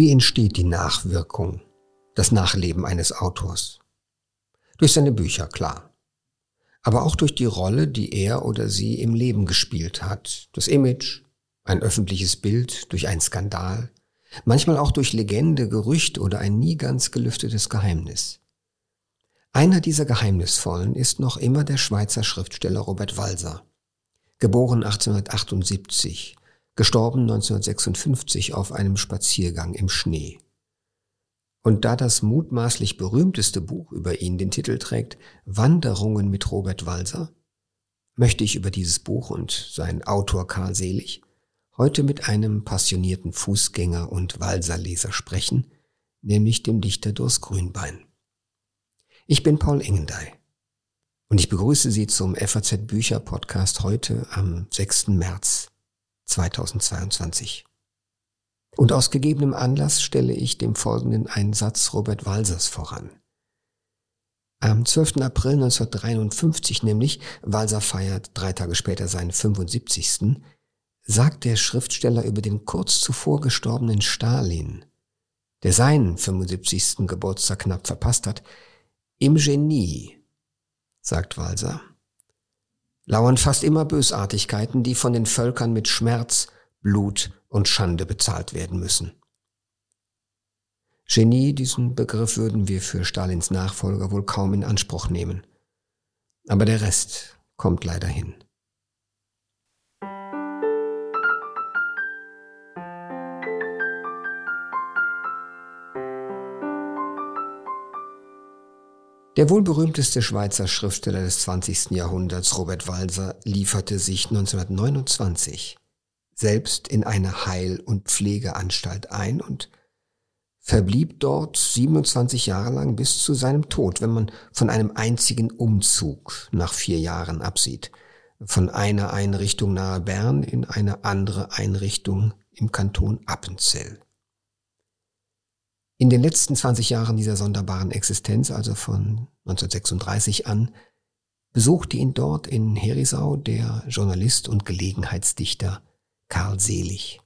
Wie entsteht die Nachwirkung, das Nachleben eines Autors? Durch seine Bücher, klar. Aber auch durch die Rolle, die er oder sie im Leben gespielt hat. Das Image, ein öffentliches Bild, durch einen Skandal. Manchmal auch durch Legende, Gerücht oder ein nie ganz gelüftetes Geheimnis. Einer dieser Geheimnisvollen ist noch immer der Schweizer Schriftsteller Robert Walser. Geboren 1878, gestorben 1956 auf einem Spaziergang im Schnee. Und da das mutmaßlich berühmteste Buch über ihn den Titel trägt Wanderungen mit Robert Walser, möchte ich über dieses Buch und seinen Autor Karl Selig heute mit einem passionierten Fußgänger und Walserleser sprechen, nämlich dem Dichter Durst Grünbein. Ich bin Paul Engendey und ich begrüße Sie zum FAZ Bücher Podcast heute am 6. März 2022. Und aus gegebenem Anlass stelle ich dem folgenden einen Satz Robert Walsers voran. Am 12. April 1953 nämlich, Walser feiert drei Tage später seinen 75. sagt der Schriftsteller über den kurz zuvor gestorbenen Stalin, der seinen 75. Geburtstag knapp verpasst hat, im Genie, sagt Walser, lauern fast immer Bösartigkeiten, die von den Völkern mit Schmerz, Blut und Schande bezahlt werden müssen. Genie, diesen Begriff würden wir für Stalins Nachfolger wohl kaum in Anspruch nehmen. Aber der Rest kommt leider hin. Der wohl berühmteste Schweizer Schriftsteller des 20. Jahrhunderts, Robert Walser, lieferte sich 1929 selbst in eine Heil- und Pflegeanstalt ein und verblieb dort 27 Jahre lang bis zu seinem Tod, wenn man von einem einzigen Umzug nach vier Jahren absieht. Von einer Einrichtung nahe Bern in eine andere Einrichtung im Kanton Appenzell. In den letzten 20 Jahren dieser sonderbaren Existenz, also von 1936 an, besuchte ihn dort in Herisau der Journalist und Gelegenheitsdichter Karl Selig.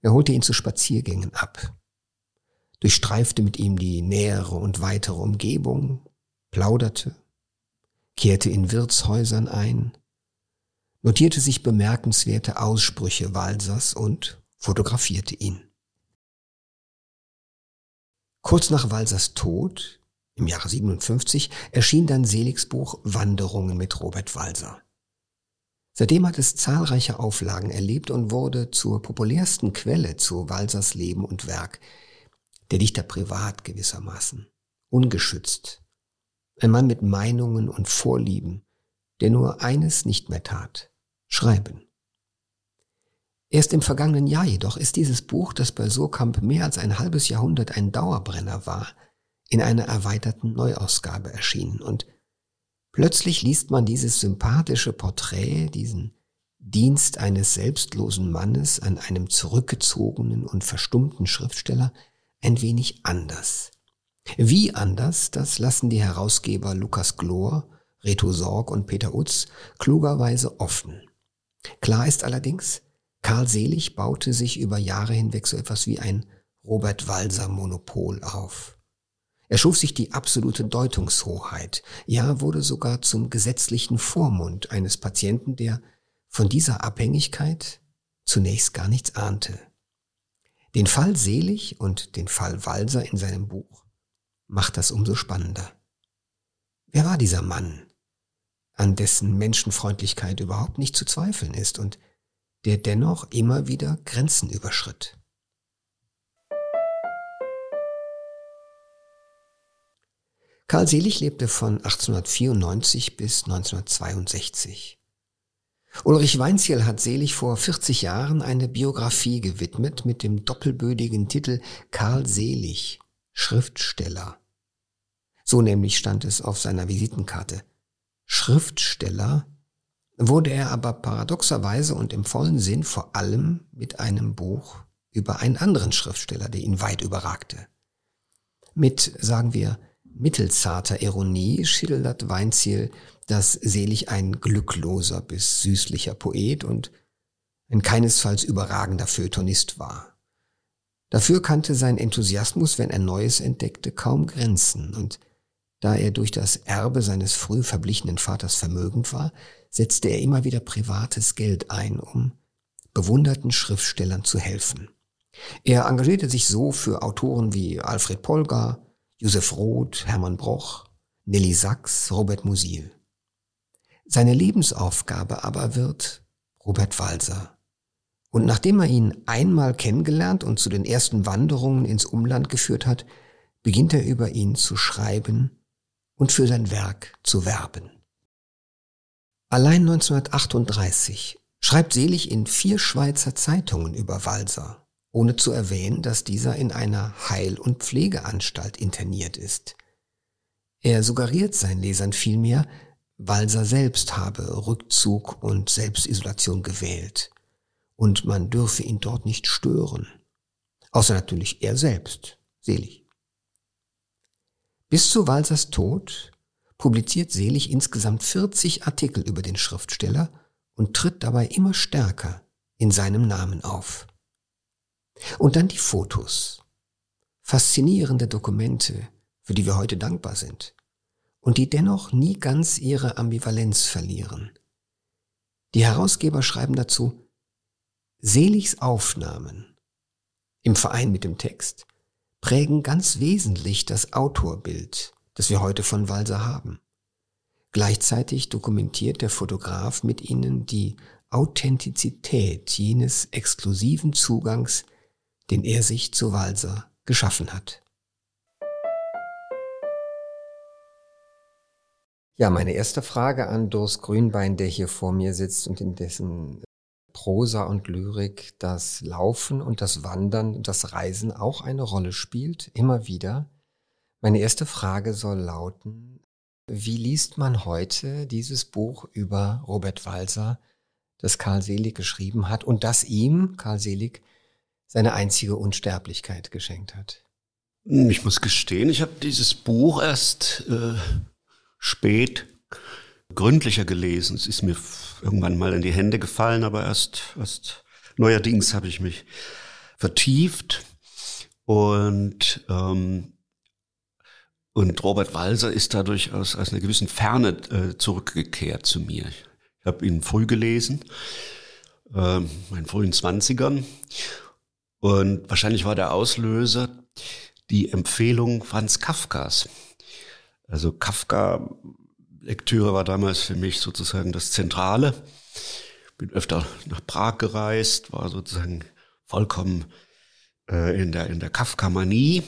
Er holte ihn zu Spaziergängen ab, durchstreifte mit ihm die nähere und weitere Umgebung, plauderte, kehrte in Wirtshäusern ein, notierte sich bemerkenswerte Aussprüche Walsers und fotografierte ihn. Kurz nach Walsers Tod, im Jahre 57, erschien dann Seligs Buch Wanderungen mit Robert Walser. Seitdem hat es zahlreiche Auflagen erlebt und wurde zur populärsten Quelle zu Walsers Leben und Werk. Der Dichter privat gewissermaßen, ungeschützt. Ein Mann mit Meinungen und Vorlieben, der nur eines nicht mehr tat, schreiben. Erst im vergangenen Jahr jedoch ist dieses Buch, das bei Surkamp mehr als ein halbes Jahrhundert ein Dauerbrenner war, in einer erweiterten Neuausgabe erschienen und Plötzlich liest man dieses sympathische Porträt, diesen Dienst eines selbstlosen Mannes an einem zurückgezogenen und verstummten Schriftsteller ein wenig anders. Wie anders, das lassen die Herausgeber Lukas Glor, Reto Sorg und Peter Utz klugerweise offen. Klar ist allerdings, Karl Selig baute sich über Jahre hinweg so etwas wie ein Robert Walser Monopol auf. Er schuf sich die absolute Deutungshoheit, ja wurde sogar zum gesetzlichen Vormund eines Patienten, der von dieser Abhängigkeit zunächst gar nichts ahnte. Den Fall Selig und den Fall Walser in seinem Buch macht das umso spannender. Wer war dieser Mann, an dessen Menschenfreundlichkeit überhaupt nicht zu zweifeln ist und der dennoch immer wieder Grenzen überschritt? Karl Selig lebte von 1894 bis 1962. Ulrich Weinziel hat Selig vor 40 Jahren eine Biografie gewidmet mit dem doppelbödigen Titel Karl Selig, Schriftsteller. So nämlich stand es auf seiner Visitenkarte. Schriftsteller wurde er aber paradoxerweise und im vollen Sinn vor allem mit einem Buch über einen anderen Schriftsteller, der ihn weit überragte. Mit, sagen wir, mittelzarter Ironie schildert Weinziel, dass Selig ein glückloser bis süßlicher Poet und ein keinesfalls überragender Feuilletonist war. Dafür kannte sein Enthusiasmus, wenn er Neues entdeckte, kaum Grenzen, und da er durch das Erbe seines früh verblichenen Vaters vermögend war, setzte er immer wieder privates Geld ein, um bewunderten Schriftstellern zu helfen. Er engagierte sich so für Autoren wie Alfred Polgar, Josef Roth, Hermann Broch, Nelly Sachs, Robert Musil. Seine Lebensaufgabe aber wird Robert Walser. Und nachdem er ihn einmal kennengelernt und zu den ersten Wanderungen ins Umland geführt hat, beginnt er über ihn zu schreiben und für sein Werk zu werben. Allein 1938 schreibt Selig in vier Schweizer Zeitungen über Walser, ohne zu erwähnen, dass dieser in einer Heil- und Pflegeanstalt interniert ist. Er suggeriert seinen Lesern vielmehr, Walser selbst habe Rückzug und Selbstisolation gewählt und man dürfe ihn dort nicht stören. Außer natürlich er selbst, Selig. Bis zu Walsers Tod publiziert Selig insgesamt 40 Artikel über den Schriftsteller und tritt dabei immer stärker in seinem Namen auf. Und dann die Fotos. Faszinierende Dokumente, für die wir heute dankbar sind und die dennoch nie ganz ihre Ambivalenz verlieren. Die Herausgeber schreiben dazu, Seligs Aufnahmen im Verein mit dem Text prägen ganz wesentlich das Autorbild, das wir heute von Walser haben. Gleichzeitig dokumentiert der Fotograf mit ihnen die Authentizität jenes exklusiven Zugangs, den er sich zu Walser geschaffen hat. Ja, meine erste Frage an Doris Grünbein, der hier vor mir sitzt und in dessen Prosa und Lyrik das Laufen und das Wandern und das Reisen auch eine Rolle spielt, immer wieder. Meine erste Frage soll lauten, wie liest man heute dieses Buch über Robert Walser, das Karl Selig geschrieben hat und das ihm, Karl Selig, seine einzige Unsterblichkeit geschenkt hat? Ich muss gestehen, ich habe dieses Buch erst äh, spät gründlicher gelesen. Es ist mir irgendwann mal in die Hände gefallen, aber erst, erst neuerdings habe ich mich vertieft und ähm, und Robert Walser ist dadurch aus, aus einer gewissen Ferne äh, zurückgekehrt zu mir. Ich habe ihn früh gelesen, äh, meinen frühen Zwanzigern. Und wahrscheinlich war der Auslöser die Empfehlung Franz Kafkas. Also Kafka Lektüre war damals für mich sozusagen das Zentrale. Bin öfter nach Prag gereist, war sozusagen vollkommen äh, in der, in der Kafka-Manie.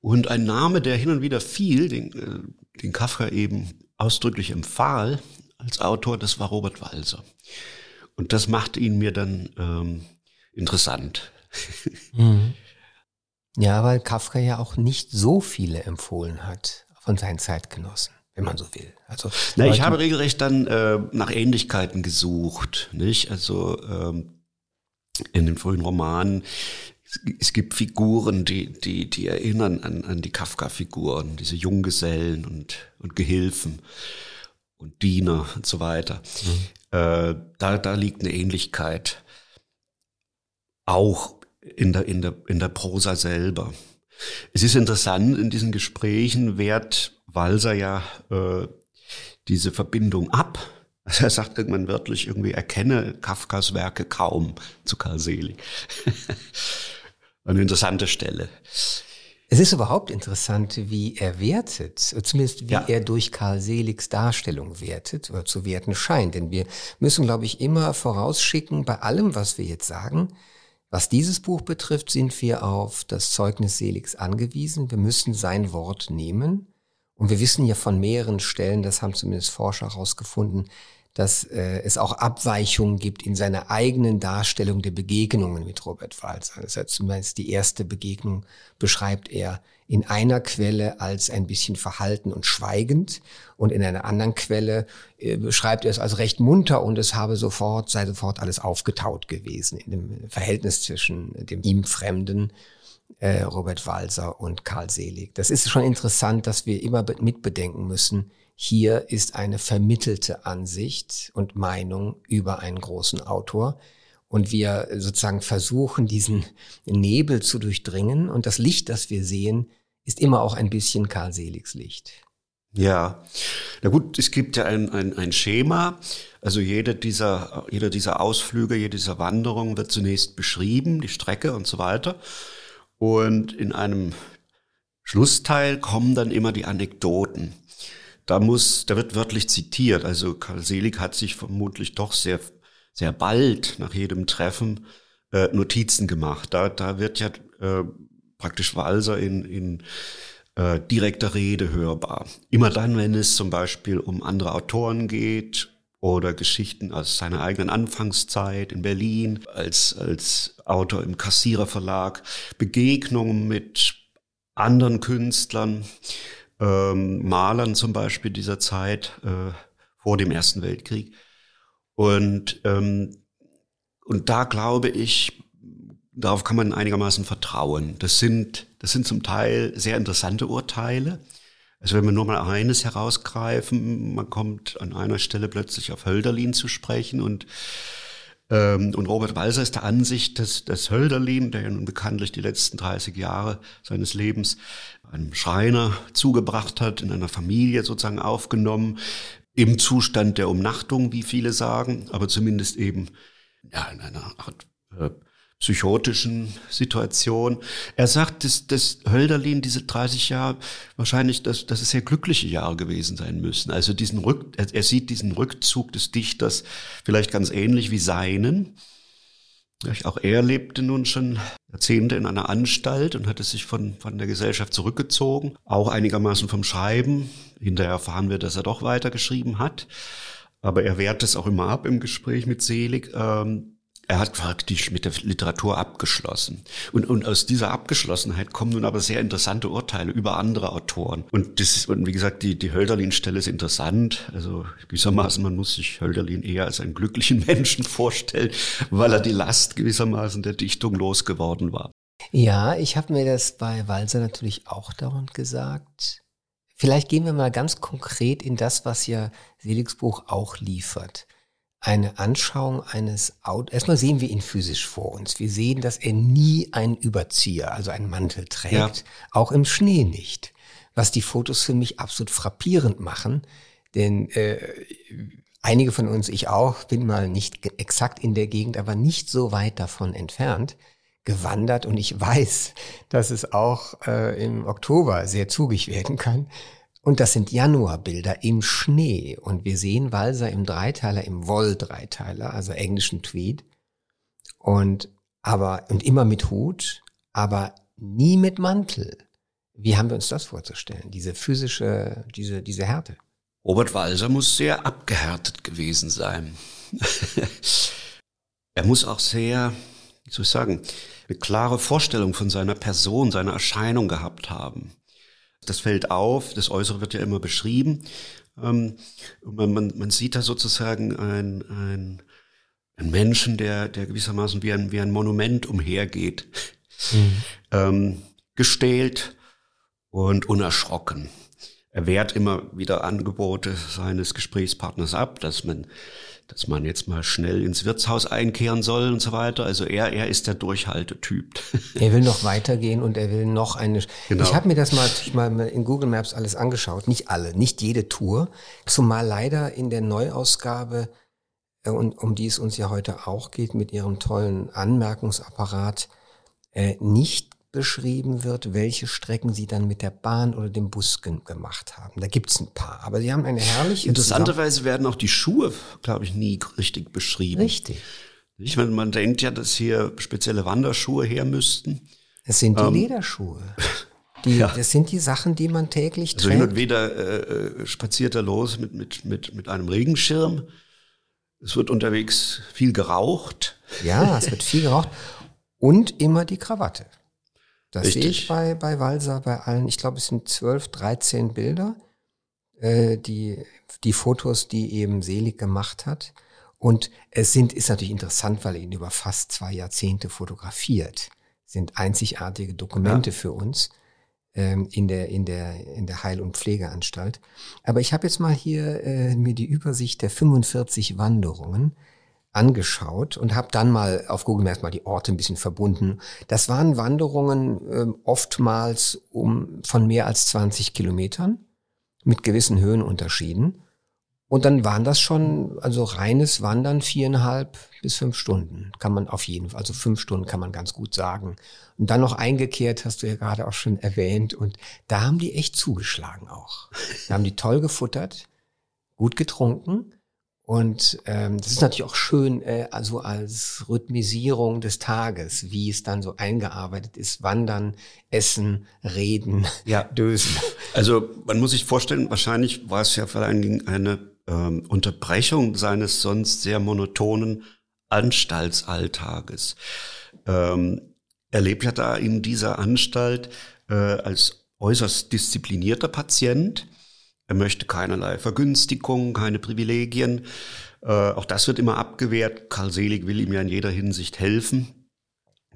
Und ein Name, der hin und wieder fiel, den, äh, den Kafka eben ausdrücklich empfahl als Autor, das war Robert Walser. Und das machte ihn mir dann ähm, interessant. Mhm. Ja, weil Kafka ja auch nicht so viele empfohlen hat von seinen Zeitgenossen, wenn man so will. Also Na, ich habe regelrecht dann äh, nach Ähnlichkeiten gesucht, nicht? Also ähm, in den frühen Romanen es gibt Figuren, die, die, die erinnern an, an die Kafka-Figuren, diese Junggesellen und, und Gehilfen und Diener und so weiter. Mhm. Äh, da, da liegt eine Ähnlichkeit. Auch in der, in der, in der Prosa selber. Es ist interessant, in diesen Gesprächen wehrt Walser ja äh, diese Verbindung ab. Also er sagt irgendwann wörtlich irgendwie, erkenne Kafkas Werke kaum zu Karl Selig. Eine interessante Stelle. Es ist überhaupt interessant, wie er wertet, zumindest wie ja. er durch Karl Seligs Darstellung wertet oder zu werten scheint. Denn wir müssen, glaube ich, immer vorausschicken, bei allem, was wir jetzt sagen, was dieses Buch betrifft, sind wir auf das Zeugnis Seligs angewiesen. Wir müssen sein Wort nehmen. Und wir wissen ja von mehreren Stellen, das haben zumindest Forscher herausgefunden, dass äh, es auch Abweichungen gibt in seiner eigenen Darstellung der Begegnungen mit Robert Walzer. Das heißt zumindest die erste Begegnung beschreibt er in einer Quelle als ein bisschen verhalten und schweigend und in einer anderen Quelle äh, beschreibt er es als recht munter und es habe sofort, sei sofort alles aufgetaut gewesen in dem Verhältnis zwischen dem ihm Fremden äh, Robert Walser und Karl Selig. Das ist schon interessant, dass wir immer mitbedenken müssen, hier ist eine vermittelte Ansicht und Meinung über einen großen Autor und wir sozusagen versuchen, diesen Nebel zu durchdringen. Und das Licht, das wir sehen, ist immer auch ein bisschen Karl Seligs Licht. Ja, na gut, es gibt ja ein, ein, ein Schema. Also jede dieser, jeder dieser Ausflüge, jede dieser Wanderungen wird zunächst beschrieben, die Strecke und so weiter. Und in einem Schlussteil kommen dann immer die Anekdoten. Da muss, da wird wörtlich zitiert. Also Karl Selig hat sich vermutlich doch sehr, sehr bald nach jedem Treffen äh, Notizen gemacht. Da, da wird ja äh, praktisch Walser in, in äh, direkter Rede hörbar. Immer dann, wenn es zum Beispiel um andere Autoren geht oder Geschichten aus seiner eigenen Anfangszeit in Berlin als, als Autor im Kassiererverlag, Begegnungen mit anderen Künstlern, ähm, Malern zum Beispiel dieser Zeit äh, vor dem Ersten Weltkrieg. Und, ähm, und da glaube ich, darauf kann man einigermaßen vertrauen. Das sind, das sind zum Teil sehr interessante Urteile. Also wenn wir nur mal eines herausgreifen, man kommt an einer Stelle plötzlich auf Hölderlin zu sprechen und ähm, und Robert Walser ist der Ansicht, dass, dass Hölderlin, der ja nun bekanntlich die letzten 30 Jahre seines Lebens einem Schreiner zugebracht hat, in einer Familie sozusagen aufgenommen, im Zustand der Umnachtung, wie viele sagen, aber zumindest eben ja, in einer Art äh, psychotischen Situation. Er sagt, dass, dass Hölderlin diese 30 Jahre wahrscheinlich, dass, dass es sehr glückliche Jahre gewesen sein müssen. Also diesen Rück, er, sieht diesen Rückzug des Dichters vielleicht ganz ähnlich wie seinen. Auch er lebte nun schon Jahrzehnte in einer Anstalt und hatte sich von, von der Gesellschaft zurückgezogen, auch einigermaßen vom Schreiben. Hinterher erfahren wir, dass er doch weitergeschrieben hat. Aber er wehrt es auch immer ab im Gespräch mit Selig. Ähm, er hat praktisch mit der Literatur abgeschlossen. Und, und aus dieser Abgeschlossenheit kommen nun aber sehr interessante Urteile über andere Autoren. Und das ist, und wie gesagt, die, die Hölderlin-Stelle ist interessant. Also gewissermaßen, man muss sich Hölderlin eher als einen glücklichen Menschen vorstellen, weil er die Last gewissermaßen der Dichtung losgeworden war. Ja, ich habe mir das bei Walser natürlich auch dauernd gesagt. Vielleicht gehen wir mal ganz konkret in das, was ja Seligs Buch auch liefert eine Anschauung eines Autos. Erstmal sehen wir ihn physisch vor uns. Wir sehen, dass er nie einen Überzieher, also einen Mantel trägt, ja. auch im Schnee nicht. Was die Fotos für mich absolut frappierend machen, denn äh, einige von uns, ich auch, bin mal nicht exakt in der Gegend, aber nicht so weit davon entfernt gewandert und ich weiß, dass es auch äh, im Oktober sehr zugig werden kann. Und das sind Januarbilder im Schnee. Und wir sehen Walser im Dreiteiler, im Woll-Dreiteiler, also englischen Tweed. Und, aber, und immer mit Hut, aber nie mit Mantel. Wie haben wir uns das vorzustellen? Diese physische, diese, diese Härte. Robert Walser muss sehr abgehärtet gewesen sein. er muss auch sehr, wie soll ich sagen, eine klare Vorstellung von seiner Person, seiner Erscheinung gehabt haben. Das fällt auf, das Äußere wird ja immer beschrieben. Ähm, man, man, man sieht da sozusagen ein, ein, ein Menschen, der, der gewissermaßen wie ein, wie ein Monument umhergeht. Mhm. Ähm, gestählt und unerschrocken. Er wehrt immer wieder Angebote seines Gesprächspartners ab, dass man dass man jetzt mal schnell ins Wirtshaus einkehren soll und so weiter. Also er, er ist der Durchhaltetyp. Er will noch weitergehen und er will noch eine. Genau. Ich habe mir das mal, mal in Google Maps alles angeschaut. Nicht alle, nicht jede Tour. Zumal leider in der Neuausgabe, äh, und um die es uns ja heute auch geht, mit ihrem tollen Anmerkungsapparat, äh, nicht beschrieben wird, welche Strecken sie dann mit der Bahn oder dem Bus gemacht haben. Da gibt's ein paar, aber sie haben eine herrliche. Interessanterweise werden auch die Schuhe, glaube ich, nie richtig beschrieben. Richtig. Ich meine, man denkt ja, dass hier spezielle Wanderschuhe her müssten. Es sind die ähm, Lederschuhe. Die, ja. Das sind die Sachen, die man täglich also trägt. Also hin und wieder äh, äh, spaziert er los mit, mit, mit, mit einem Regenschirm. Es wird unterwegs viel geraucht. Ja, es wird viel geraucht. Und immer die Krawatte. Das Richtig. sehe ich bei, bei Walser, bei allen. Ich glaube, es sind zwölf, dreizehn Bilder, äh, die, die Fotos, die eben Selig gemacht hat. Und es sind, ist natürlich interessant, weil er ihn über fast zwei Jahrzehnte fotografiert. Sind einzigartige Dokumente ja. für uns ähm, in der in der in der Heil- und Pflegeanstalt. Aber ich habe jetzt mal hier äh, mir die Übersicht der 45 Wanderungen angeschaut und habe dann mal auf Google Maps mal die Orte ein bisschen verbunden. Das waren Wanderungen äh, oftmals um von mehr als 20 Kilometern mit gewissen Höhenunterschieden. Und dann waren das schon, also reines Wandern viereinhalb bis fünf Stunden kann man auf jeden Fall, also fünf Stunden kann man ganz gut sagen. Und dann noch eingekehrt, hast du ja gerade auch schon erwähnt. Und da haben die echt zugeschlagen auch. Da haben die toll gefuttert, gut getrunken. Und ähm, das ist natürlich auch schön, äh, also als Rhythmisierung des Tages, wie es dann so eingearbeitet ist. Wandern, Essen, Reden, ja. Dösen. Also man muss sich vorstellen, wahrscheinlich war es ja vor allen Dingen eine ähm, Unterbrechung seines sonst sehr monotonen Anstaltsalltages. Ähm, er lebt ja da in dieser Anstalt äh, als äußerst disziplinierter Patient. Er möchte keinerlei Vergünstigung, keine Privilegien. Äh, auch das wird immer abgewehrt. Karl Selig will ihm ja in jeder Hinsicht helfen.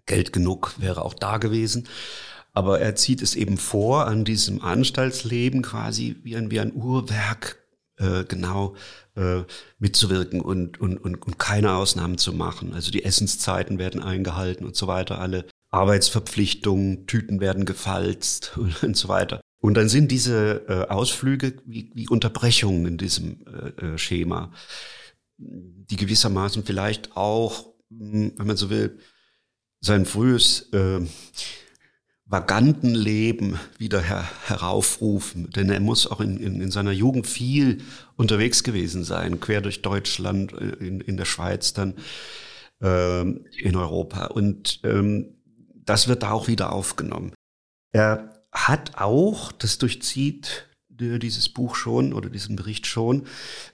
Geld genug wäre auch da gewesen. Aber er zieht es eben vor, an diesem Anstaltsleben quasi wie ein, wie ein Uhrwerk äh, genau äh, mitzuwirken und, und, und, und keine Ausnahmen zu machen. Also die Essenszeiten werden eingehalten und so weiter, alle Arbeitsverpflichtungen, Tüten werden gefalzt und, und so weiter. Und dann sind diese äh, Ausflüge wie, wie Unterbrechungen in diesem äh, äh Schema, die gewissermaßen vielleicht auch, hm, wenn man so will, sein frühes äh, vaganten wieder her heraufrufen. Denn er muss auch in, in, in, seiner Jugend viel unterwegs gewesen sein, quer durch Deutschland, äh, in, in der Schweiz, dann ähm, in Europa. Und ähm, das wird da auch wieder aufgenommen. Er hat auch, das durchzieht dieses Buch schon oder diesen Bericht schon.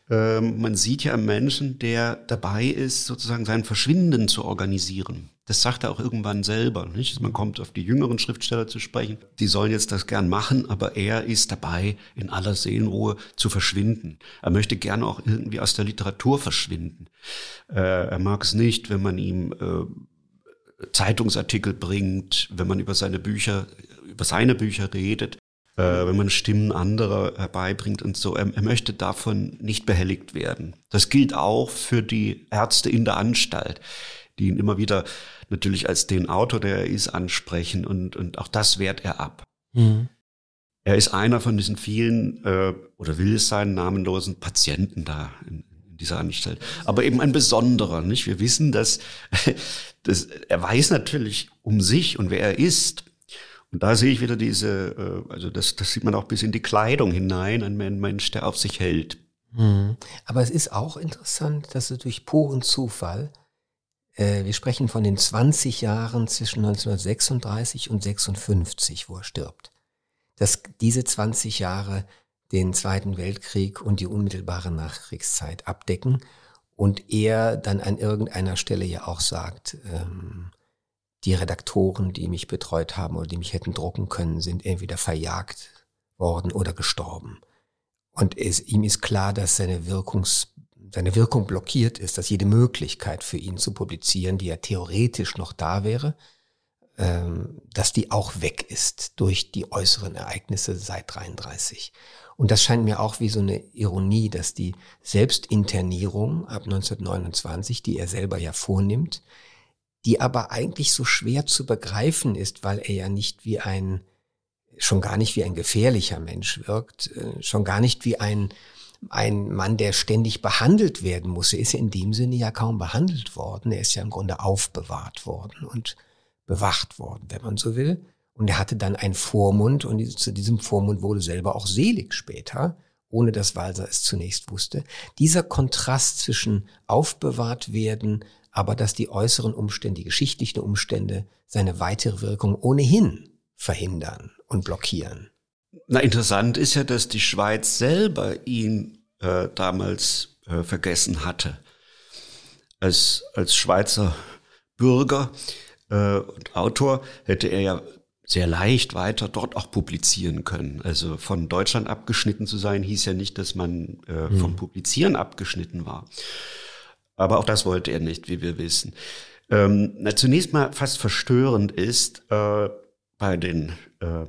Ähm, man sieht ja einen Menschen, der dabei ist, sozusagen sein Verschwinden zu organisieren. Das sagt er auch irgendwann selber. Nicht? Man kommt auf die jüngeren Schriftsteller zu sprechen. Die sollen jetzt das gern machen, aber er ist dabei, in aller Seelenruhe zu verschwinden. Er möchte gerne auch irgendwie aus der Literatur verschwinden. Äh, er mag es nicht, wenn man ihm äh, Zeitungsartikel bringt, wenn man über seine Bücher, über seine Bücher redet äh, wenn man Stimmen anderer herbeibringt und so. Er, er, möchte davon nicht behelligt werden. Das gilt auch für die Ärzte in der Anstalt, die ihn immer wieder natürlich als den Autor, der er ist, ansprechen und, und auch das wehrt er ab. Mhm. Er ist einer von diesen vielen, äh, oder will es sein, namenlosen Patienten da in, dieser Anstalt. Aber eben ein besonderer, nicht? Wir wissen, dass, dass er weiß natürlich um sich und wer er ist. Und da sehe ich wieder diese, äh, also das, das sieht man auch bis in die Kleidung hinein, ein Mensch, der auf sich hält. Mhm. Aber es ist auch interessant, dass er durch puren Zufall, äh, wir sprechen von den 20 Jahren zwischen 1936 und 56, wo er stirbt, dass diese 20 Jahre den Zweiten Weltkrieg und die unmittelbare Nachkriegszeit abdecken und er dann an irgendeiner Stelle ja auch sagt, ähm, die Redaktoren, die mich betreut haben oder die mich hätten drucken können, sind entweder verjagt worden oder gestorben. Und es, ihm ist klar, dass seine, Wirkungs, seine Wirkung blockiert ist, dass jede Möglichkeit für ihn zu publizieren, die ja theoretisch noch da wäre, ähm, dass die auch weg ist durch die äußeren Ereignisse seit 33. Und das scheint mir auch wie so eine Ironie, dass die Selbstinternierung ab 1929, die er selber ja vornimmt, die aber eigentlich so schwer zu begreifen ist, weil er ja nicht wie ein, schon gar nicht wie ein gefährlicher Mensch wirkt, äh, schon gar nicht wie ein, ein Mann, der ständig behandelt werden muss. Er ist in dem Sinne ja kaum behandelt worden. Er ist ja im Grunde aufbewahrt worden und bewacht worden, wenn man so will. Und er hatte dann einen Vormund und zu diesem Vormund wurde selber auch selig später, ohne dass Walser es zunächst wusste. Dieser Kontrast zwischen aufbewahrt werden, aber dass die äußeren Umstände, die geschichtlichen Umstände seine weitere Wirkung ohnehin verhindern und blockieren. Na, interessant ist ja, dass die Schweiz selber ihn äh, damals äh, vergessen hatte. Als, als Schweizer Bürger äh, und Autor hätte er ja sehr leicht weiter dort auch publizieren können. Also von Deutschland abgeschnitten zu sein, hieß ja nicht, dass man äh, vom hm. Publizieren abgeschnitten war. Aber auch das wollte er nicht, wie wir wissen. Ähm, na, zunächst mal fast verstörend ist äh, bei den äh,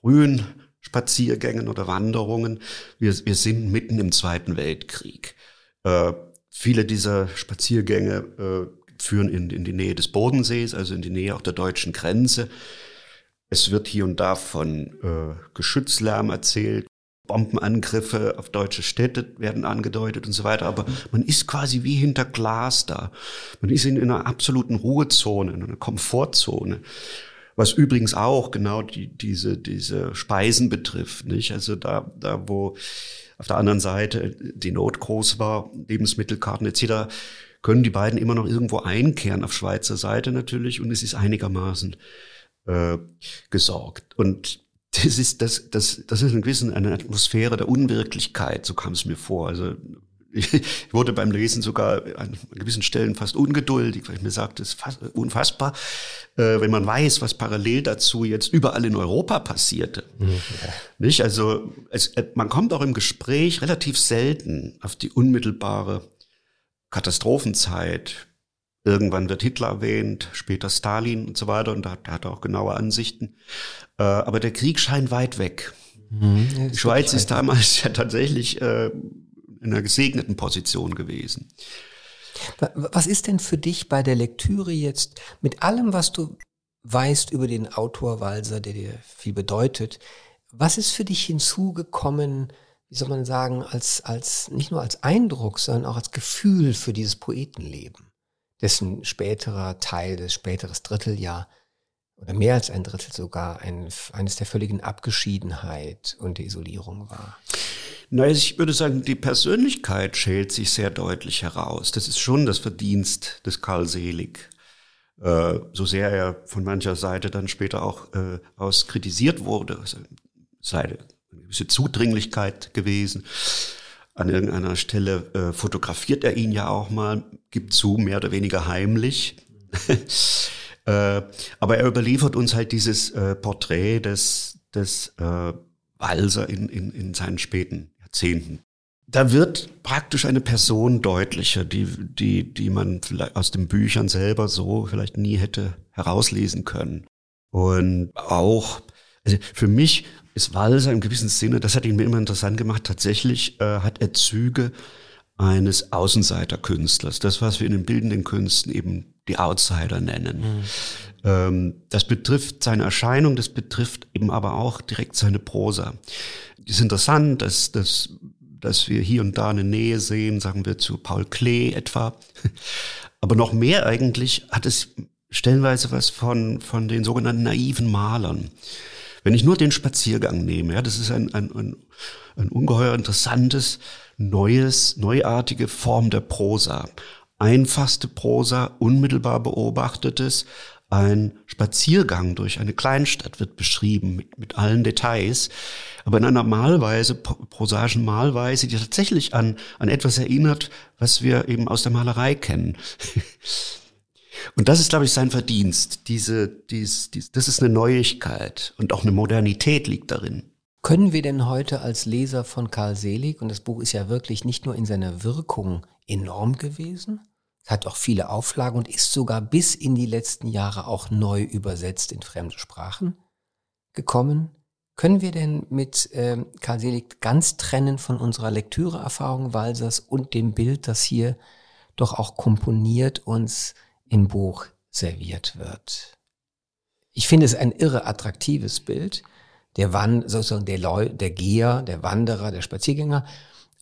frühen Spaziergängen oder Wanderungen, wir, wir sind mitten im Zweiten Weltkrieg. Äh, viele dieser Spaziergänge äh, führen in, in die Nähe des Bodensees, also in die Nähe auch der deutschen Grenze. Es wird hier und da von äh, Geschützlärm erzählt, Bombenangriffe auf deutsche Städte werden angedeutet und so weiter. Aber man ist quasi wie hinter Glas da. Man ist in einer absoluten Ruhezone, in einer Komfortzone. Was übrigens auch genau die, diese, diese Speisen betrifft, nicht? Also da, da, wo auf der anderen Seite die Not groß war, Lebensmittelkarten etc., können die beiden immer noch irgendwo einkehren auf Schweizer Seite natürlich und es ist einigermaßen äh, gesorgt. Und das ist, das, das, das ist ein gewissen eine Atmosphäre der Unwirklichkeit, so kam es mir vor. Also ich wurde beim Lesen sogar an gewissen Stellen fast ungeduldig, weil ich mir sagte, es ist fast unfassbar, äh, wenn man weiß, was parallel dazu jetzt überall in Europa passierte. Mhm. Nicht? Also es, äh, man kommt auch im Gespräch relativ selten auf die unmittelbare Katastrophenzeit. Irgendwann wird Hitler erwähnt, später Stalin und so weiter, und da, da hat er auch genaue Ansichten. Äh, aber der Krieg scheint weit weg. Mhm, die Schweiz ist damals ja tatsächlich äh, in einer gesegneten Position gewesen. Was ist denn für dich bei der Lektüre jetzt mit allem, was du weißt über den Autor Walser, der dir viel bedeutet, was ist für dich hinzugekommen, wie soll man sagen, als, als, nicht nur als Eindruck, sondern auch als Gefühl für dieses Poetenleben, dessen späterer Teil, das späteres Dritteljahr oder mehr als ein Drittel sogar ein, eines der völligen Abgeschiedenheit und der Isolierung war? Na, ich würde sagen, die Persönlichkeit schält sich sehr deutlich heraus. Das ist schon das Verdienst des Karl Selig. Äh, so sehr er von mancher Seite dann später auch äh, aus kritisiert wurde, also sei eine gewisse Zudringlichkeit gewesen. An irgendeiner Stelle äh, fotografiert er ihn ja auch mal, gibt zu, mehr oder weniger heimlich. äh, aber er überliefert uns halt dieses äh, Porträt des, des äh, Walser in, in, in seinen späten Jahrzehnten. Da wird praktisch eine Person deutlicher, die, die, die man vielleicht aus den Büchern selber so vielleicht nie hätte herauslesen können. Und auch, also für mich ist Walser im gewissen Sinne, das hat ihn mir immer interessant gemacht, tatsächlich äh, hat er Züge eines Außenseiterkünstlers. Das, was wir in den bildenden Künsten eben die Outsider nennen. Mhm. Ähm, das betrifft seine Erscheinung, das betrifft eben aber auch direkt seine Prosa. Es ist interessant, dass, dass, dass wir hier und da eine Nähe sehen, sagen wir zu Paul Klee etwa. Aber noch mehr eigentlich hat es stellenweise was von, von den sogenannten naiven Malern. Wenn ich nur den Spaziergang nehme, ja, das ist ein, ein, ein, ein ungeheuer interessantes, neues, neuartige Form der Prosa. Einfachste Prosa, unmittelbar beobachtetes, ein Spaziergang durch eine Kleinstadt wird beschrieben mit, mit allen Details, aber in einer Malweise, prosaischen Malweise, die tatsächlich an, an etwas erinnert, was wir eben aus der Malerei kennen. Und das ist, glaube ich, sein Verdienst. Diese, dies, dies, das ist eine Neuigkeit und auch eine Modernität liegt darin. Können wir denn heute als Leser von Karl Selig, und das Buch ist ja wirklich nicht nur in seiner Wirkung enorm gewesen, hat auch viele Auflagen und ist sogar bis in die letzten Jahre auch neu übersetzt in fremde Sprachen gekommen. Können wir denn mit ähm, Karl Selig ganz trennen von unserer Lektüreerfahrung Walsers und dem Bild, das hier doch auch komponiert uns im Buch serviert wird? Ich finde es ein irre attraktives Bild. Der Wand, sozusagen der, Leu der Geher, der Wanderer, der Spaziergänger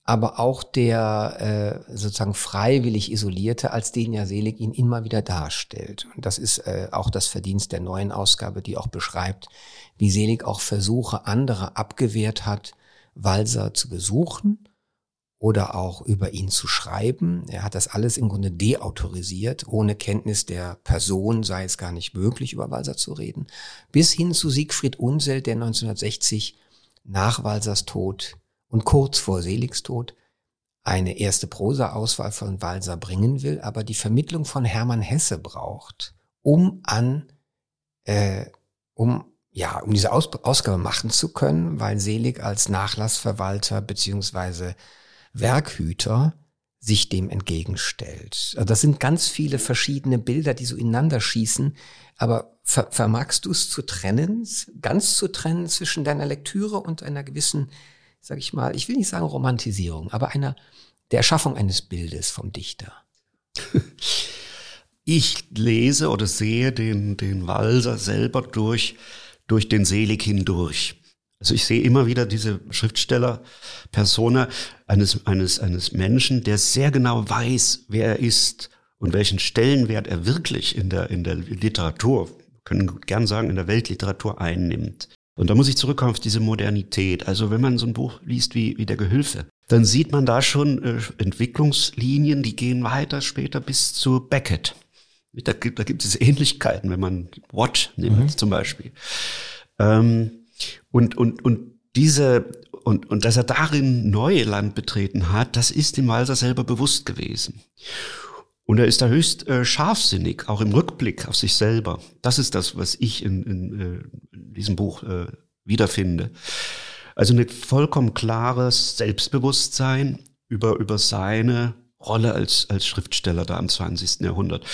aber auch der äh, sozusagen freiwillig Isolierte, als den ja Selig ihn immer wieder darstellt. Und das ist äh, auch das Verdienst der neuen Ausgabe, die auch beschreibt, wie Selig auch Versuche anderer abgewehrt hat, Walser zu besuchen oder auch über ihn zu schreiben. Er hat das alles im Grunde deautorisiert. Ohne Kenntnis der Person sei es gar nicht möglich, über Walser zu reden. Bis hin zu Siegfried Unseld, der 1960 nach Walsers Tod und kurz vor Seligs Tod eine erste Prosa-Auswahl von Walser bringen will, aber die Vermittlung von Hermann Hesse braucht, um an, äh, um ja, um diese Aus Ausgabe machen zu können, weil Selig als Nachlassverwalter beziehungsweise Werkhüter sich dem entgegenstellt. Also das sind ganz viele verschiedene Bilder, die so ineinander schießen. Aber ver vermagst du es zu trennen, ganz zu trennen zwischen deiner Lektüre und einer gewissen sag ich mal, ich will nicht sagen Romantisierung, aber einer, der Erschaffung eines Bildes vom Dichter? Ich lese oder sehe den, den Walser selber durch, durch den Selig hindurch. Also ich sehe immer wieder diese Schriftsteller-Persona eines, eines, eines Menschen, der sehr genau weiß, wer er ist und welchen Stellenwert er wirklich in der, in der Literatur, können gern sagen, in der Weltliteratur einnimmt. Und da muss ich zurückkommen auf diese Modernität. Also wenn man so ein Buch liest wie, wie Der Gehülfe, dann sieht man da schon äh, Entwicklungslinien, die gehen weiter später bis zu Beckett. Da gibt, da gibt es Ähnlichkeiten, wenn man Watt nimmt mhm. zum Beispiel. Ähm, und, und, und diese, und, und dass er darin neue Land betreten hat, das ist dem Walser selber bewusst gewesen. Und er ist da höchst äh, scharfsinnig, auch im Rückblick auf sich selber. Das ist das, was ich in, in, äh, in diesem Buch äh, wiederfinde. Also ein vollkommen klares Selbstbewusstsein über, über seine Rolle als, als Schriftsteller da im 20. Jahrhundert.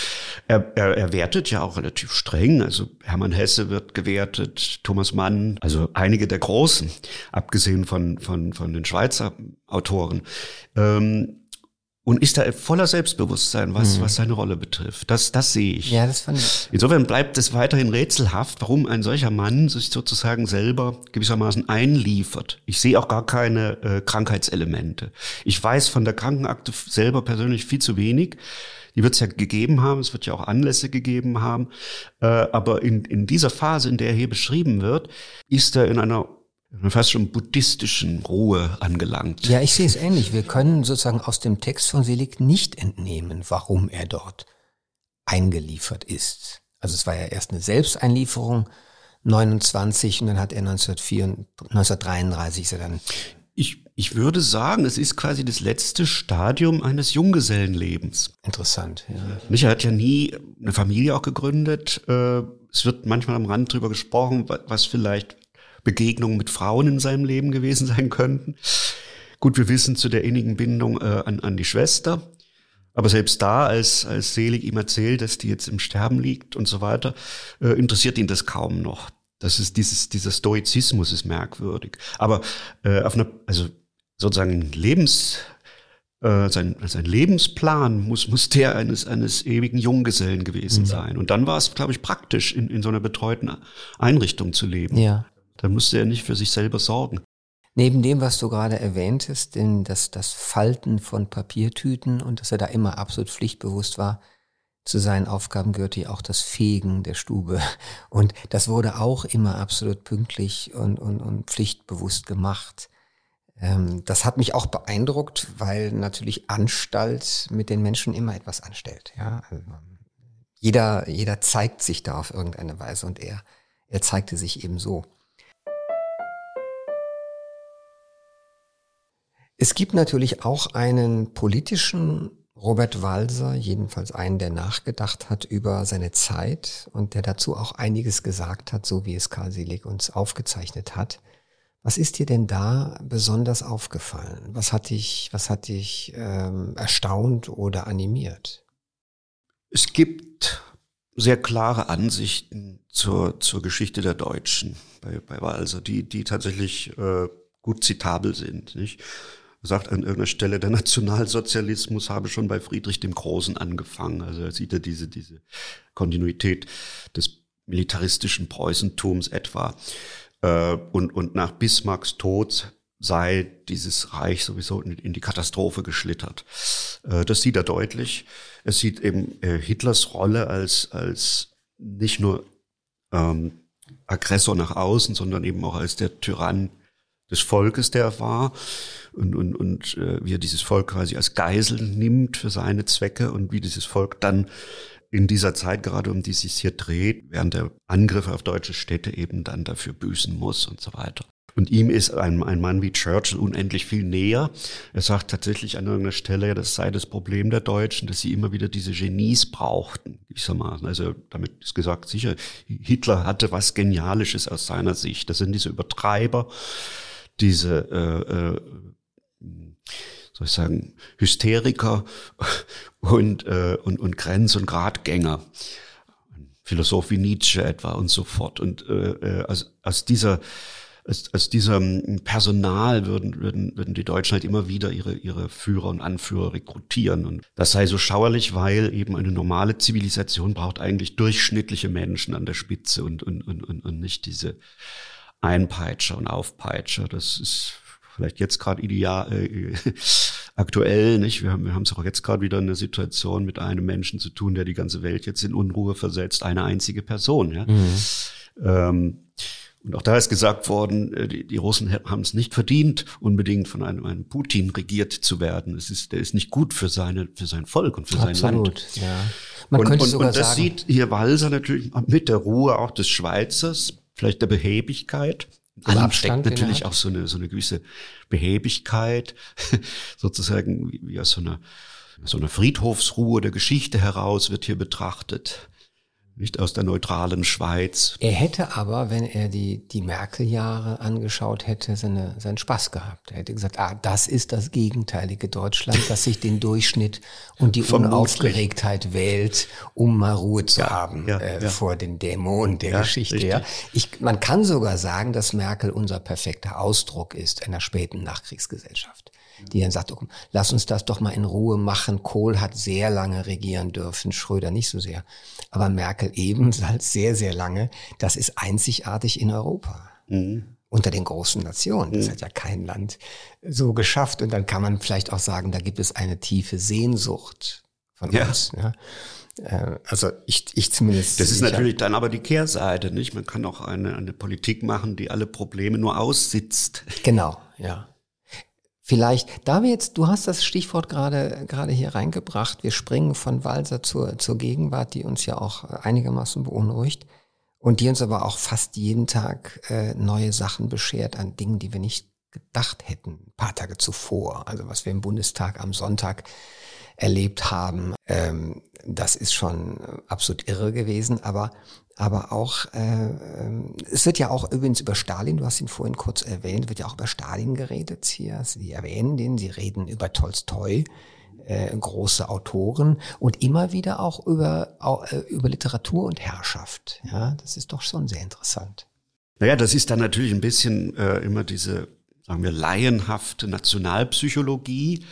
Er, er, er wertet ja auch relativ streng. Also Hermann Hesse wird gewertet, Thomas Mann, also einige der Großen, abgesehen von, von, von den Schweizer Autoren. Ähm, und ist da voller Selbstbewusstsein, was, mhm. was seine Rolle betrifft. Das, das sehe ich. Ja, das fand ich. Insofern bleibt es weiterhin rätselhaft, warum ein solcher Mann sich sozusagen selber gewissermaßen einliefert. Ich sehe auch gar keine äh, Krankheitselemente. Ich weiß von der Krankenakte selber persönlich viel zu wenig. Die wird es ja gegeben haben, es wird ja auch Anlässe gegeben haben. Äh, aber in, in dieser Phase, in der er hier beschrieben wird, ist er in einer fast schon buddhistischen Ruhe angelangt. Ja, ich sehe es ähnlich. Wir können sozusagen aus dem Text von Selig nicht entnehmen, warum er dort eingeliefert ist. Also es war ja erst eine Selbsteinlieferung, 29 und dann hat er 1934, 1933 ist er dann. Ich, ich würde sagen, es ist quasi das letzte Stadium eines Junggesellenlebens. Interessant, ja. Micha hat ja nie eine Familie auch gegründet. Äh, es wird manchmal am Rand drüber gesprochen, was vielleicht Begegnungen mit Frauen in seinem Leben gewesen sein könnten. Gut, wir wissen zu der innigen Bindung äh, an, an die Schwester. Aber selbst da, als, als Selig ihm erzählt, dass die jetzt im Sterben liegt und so weiter, äh, interessiert ihn das kaum noch. Das ist dieses, dieser Stoizismus ist merkwürdig. Aber äh, auf einer, also sozusagen Lebens, äh, sein, sein Lebensplan muss, muss der eines, eines ewigen Junggesellen gewesen mhm. sein. Und dann war es, glaube ich, praktisch, in, in so einer betreuten Einrichtung zu leben. Ja. Dann musste er nicht für sich selber sorgen. Neben dem, was du gerade erwähntest, denn das, das Falten von Papiertüten und dass er da immer absolut pflichtbewusst war, zu seinen Aufgaben gehörte ja auch das Fegen der Stube. Und das wurde auch immer absolut pünktlich und, und, und pflichtbewusst gemacht. Ähm, das hat mich auch beeindruckt, weil natürlich Anstalt mit den Menschen immer etwas anstellt. Ja? Also jeder, jeder zeigt sich da auf irgendeine Weise und er, er zeigte sich eben so. Es gibt natürlich auch einen politischen Robert Walser, jedenfalls einen, der nachgedacht hat über seine Zeit und der dazu auch einiges gesagt hat, so wie es Karl Selig uns aufgezeichnet hat. Was ist dir denn da besonders aufgefallen? Was hat dich, was hat dich ähm, erstaunt oder animiert? Es gibt sehr klare Ansichten zur, zur Geschichte der Deutschen bei, bei Walser, die, die tatsächlich äh, gut zitabel sind. Nicht? Sagt an irgendeiner Stelle, der Nationalsozialismus habe schon bei Friedrich dem Großen angefangen. Also er sieht ja diese, diese Kontinuität des militaristischen Preußentums etwa. Äh, und, und nach Bismarcks Tod sei dieses Reich sowieso in die Katastrophe geschlittert. Äh, das sieht er deutlich. Es sieht eben äh, Hitlers Rolle als, als nicht nur ähm, Aggressor nach außen, sondern eben auch als der Tyrann des Volkes, der er war und, und, und äh, wie er dieses Volk quasi als Geisel nimmt für seine Zwecke und wie dieses Volk dann in dieser Zeit, gerade um die es sich hier dreht, während der Angriffe auf deutsche Städte eben dann dafür büßen muss und so weiter. Und ihm ist ein, ein Mann wie Churchill unendlich viel näher. Er sagt tatsächlich an irgendeiner Stelle, das sei das Problem der Deutschen, dass sie immer wieder diese Genies brauchten. Ich sag mal, also damit ist gesagt, sicher, Hitler hatte was Genialisches aus seiner Sicht. Das sind diese Übertreiber, diese äh, äh, soll ich sagen, Hysteriker und, äh, und, und Grenz- und Gradgänger. Philosoph wie Nietzsche etwa und so fort. Und äh, äh aus, aus dieser als diesem Personal würden, würden, würden die Deutschen halt immer wieder ihre, ihre Führer und Anführer rekrutieren. Und das sei so schauerlich, weil eben eine normale Zivilisation braucht eigentlich durchschnittliche Menschen an der Spitze und, und, und, und nicht diese Einpeitscher und Aufpeitscher. Das ist vielleicht jetzt gerade ideal, äh, aktuell, nicht? Wir haben, wir haben es auch jetzt gerade wieder eine Situation mit einem Menschen zu tun, der die ganze Welt jetzt in Unruhe versetzt, eine einzige Person, ja. Mhm. Ähm, und auch da ist gesagt worden, äh, die, die Russen haben es nicht verdient, unbedingt von einem, einem Putin regiert zu werden. Es ist, der ist nicht gut für seine, für sein Volk und für Absolut, sein Land. Ja. Man und, könnte und, sogar und das sagen, sieht hier Walser natürlich mit der Ruhe auch des Schweizers, vielleicht der Behebigkeit. Im Abstand natürlich auch so eine, so eine gewisse Behebigkeit, sozusagen wie aus so einer, so einer Friedhofsruhe der Geschichte heraus wird hier betrachtet nicht aus der neutralen Schweiz. Er hätte aber, wenn er die, die Merkel-Jahre angeschaut hätte, seine, seinen Spaß gehabt. Er hätte gesagt, ah, das ist das gegenteilige Deutschland, das sich den Durchschnitt und die Unaufgeregtheit wählt, um mal Ruhe zu ja, haben ja, äh, ja. vor den Dämonen der Geschichte. Ja. Ich, man kann sogar sagen, dass Merkel unser perfekter Ausdruck ist einer späten Nachkriegsgesellschaft die dann sagt, oh, lass uns das doch mal in Ruhe machen. Kohl hat sehr lange regieren dürfen, Schröder nicht so sehr. Aber Merkel ebenfalls sehr, sehr lange. Das ist einzigartig in Europa. Mhm. Unter den großen Nationen. Das mhm. hat ja kein Land so geschafft. Und dann kann man vielleicht auch sagen, da gibt es eine tiefe Sehnsucht von ja. uns. Ja. Äh, also ich, ich zumindest. Das ist natürlich dann aber die Kehrseite, nicht? Man kann auch eine, eine Politik machen, die alle Probleme nur aussitzt. Genau, ja. Vielleicht, da wir jetzt, du hast das Stichwort gerade, gerade hier reingebracht, wir springen von Walser zur, zur Gegenwart, die uns ja auch einigermaßen beunruhigt und die uns aber auch fast jeden Tag äh, neue Sachen beschert an Dingen, die wir nicht gedacht hätten, ein paar Tage zuvor. Also was wir im Bundestag am Sonntag erlebt haben, ähm, das ist schon absolut irre gewesen, aber aber auch, äh, ähm, es wird ja auch übrigens über Stalin, du hast ihn vorhin kurz erwähnt, wird ja auch über Stalin geredet hier. Die erwähnen den, sie reden über Tolstoi, äh, große Autoren und immer wieder auch über, äh, über Literatur und Herrschaft. Ja, das ist doch schon sehr interessant. Naja, das ist dann natürlich ein bisschen äh, immer diese, sagen wir, laienhafte Nationalpsychologie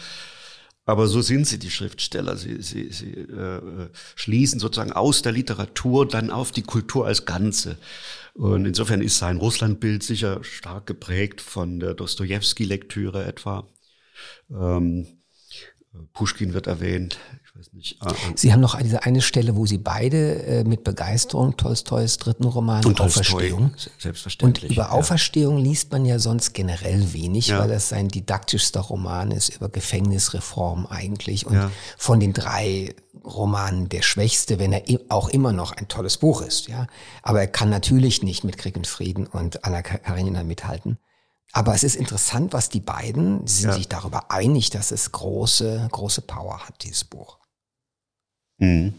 aber so sind sie, die Schriftsteller. Sie, sie, sie äh, schließen sozusagen aus der Literatur dann auf die Kultur als Ganze. Und insofern ist sein Russlandbild sicher stark geprägt von der Dostoevsky-Lektüre etwa. Ähm, Pushkin wird erwähnt. Ich weiß nicht. Ah, ah. Sie haben noch diese eine Stelle, wo Sie beide äh, mit Begeisterung Tolstois dritten Roman und Auferstehung. Selbstverständlich. Und über ja. Auferstehung liest man ja sonst generell wenig, ja. weil das sein didaktischster Roman ist über Gefängnisreform eigentlich und ja. von den drei Romanen der schwächste, wenn er auch immer noch ein tolles Buch ist. Ja, aber er kann natürlich nicht mit Krieg und Frieden und Anna Karenina mithalten. Aber es ist interessant, was die beiden, sie sind ja. sich darüber einig, dass es große, große Power hat, dieses Buch. Mhm.